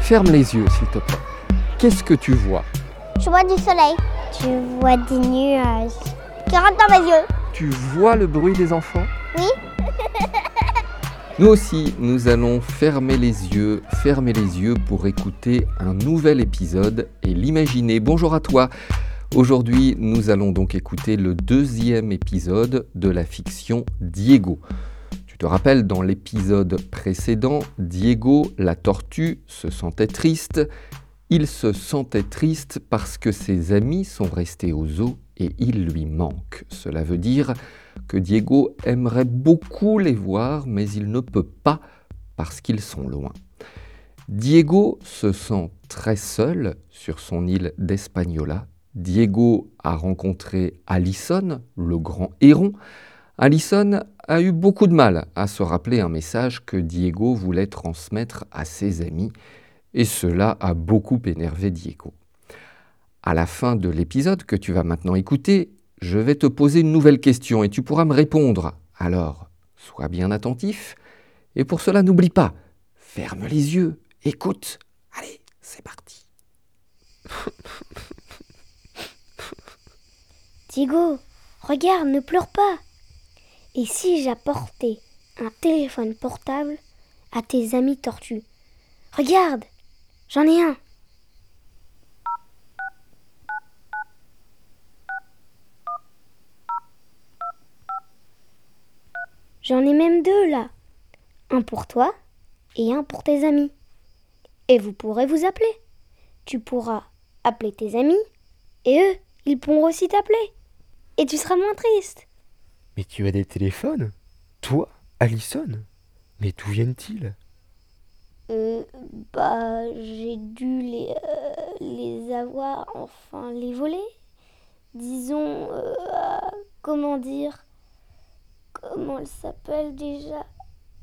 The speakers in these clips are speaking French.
Ferme les yeux, s'il te plaît. Qu'est-ce que tu vois? Je vois du soleil. Tu vois des nuages qui rentrent dans mes yeux. Tu vois le bruit des enfants? Oui. Nous aussi, nous allons fermer les yeux, fermer les yeux pour écouter un nouvel épisode et l'imaginer. Bonjour à toi. Aujourd'hui, nous allons donc écouter le deuxième épisode de la fiction Diego. Tu te rappelles, dans l'épisode précédent, Diego, la tortue, se sentait triste. Il se sentait triste parce que ses amis sont restés aux zoo et il lui manque. Cela veut dire que Diego aimerait beaucoup les voir, mais il ne peut pas parce qu'ils sont loin. Diego se sent très seul sur son île d'Espagnola. Diego a rencontré Allison, le grand héron. Allison a eu beaucoup de mal à se rappeler un message que Diego voulait transmettre à ses amis, et cela a beaucoup énervé Diego. À la fin de l'épisode que tu vas maintenant écouter, je vais te poser une nouvelle question et tu pourras me répondre. Alors, sois bien attentif, et pour cela n'oublie pas, ferme les yeux, écoute. Allez, c'est parti. Diego, regarde, ne pleure pas. Et si j'apportais un téléphone portable à tes amis tortues? Regarde, j'en ai un. J'en ai même deux là. Un pour toi et un pour tes amis. Et vous pourrez vous appeler. Tu pourras appeler tes amis et eux, ils pourront aussi t'appeler. Et tu seras moins triste. Mais tu as des téléphones Toi, Allison Mais d'où viennent-ils? Euh, bah, j'ai dû les, euh, les avoir, enfin les voler. Disons, euh, comment dire Comment elle s'appelle déjà?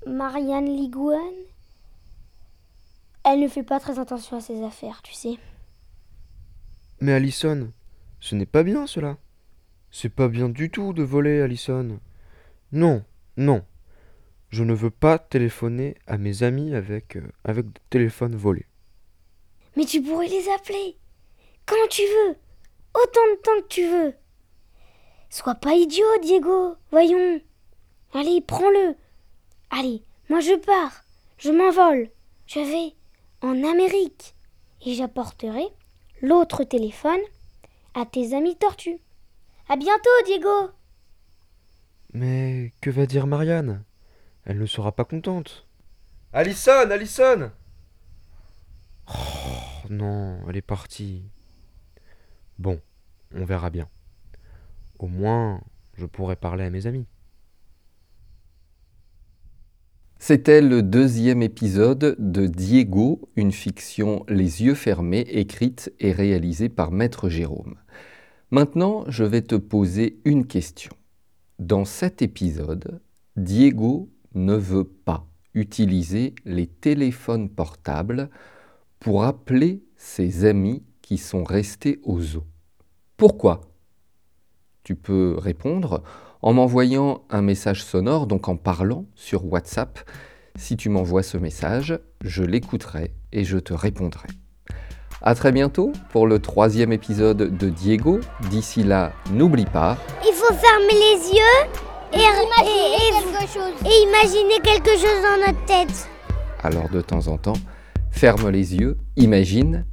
Marianne Ligouane? Elle ne fait pas très attention à ses affaires, tu sais. Mais Allison, ce n'est pas bien cela. C'est pas bien du tout de voler, Allison. Non, non. Je ne veux pas téléphoner à mes amis avec, euh, avec des téléphones volés. Mais tu pourrais les appeler quand tu veux, autant de temps que tu veux. Sois pas idiot, Diego, voyons. Allez, prends-le. Allez, moi je pars, je m'envole. Je vais en Amérique et j'apporterai l'autre téléphone à tes amis tortues. À bientôt, Diego. Mais que va dire Marianne? Elle ne sera pas contente. Allison, Allison Oh non, elle est partie. Bon, on verra bien. Au moins, je pourrai parler à mes amis. C'était le deuxième épisode de Diego, une fiction Les yeux fermés, écrite et réalisée par Maître Jérôme. Maintenant, je vais te poser une question. Dans cet épisode, Diego ne veut pas utiliser les téléphones portables pour appeler ses amis qui sont restés au zoo. Pourquoi? Tu peux répondre en m'envoyant un message sonore, donc en parlant sur WhatsApp. Si tu m'envoies ce message, je l'écouterai et je te répondrai. À très bientôt pour le troisième épisode de Diego. D'ici là, n'oublie pas. Il faut fermer les yeux et, et- et- et imaginer quelque chose dans notre tête. Alors de temps en temps, ferme les yeux, imagine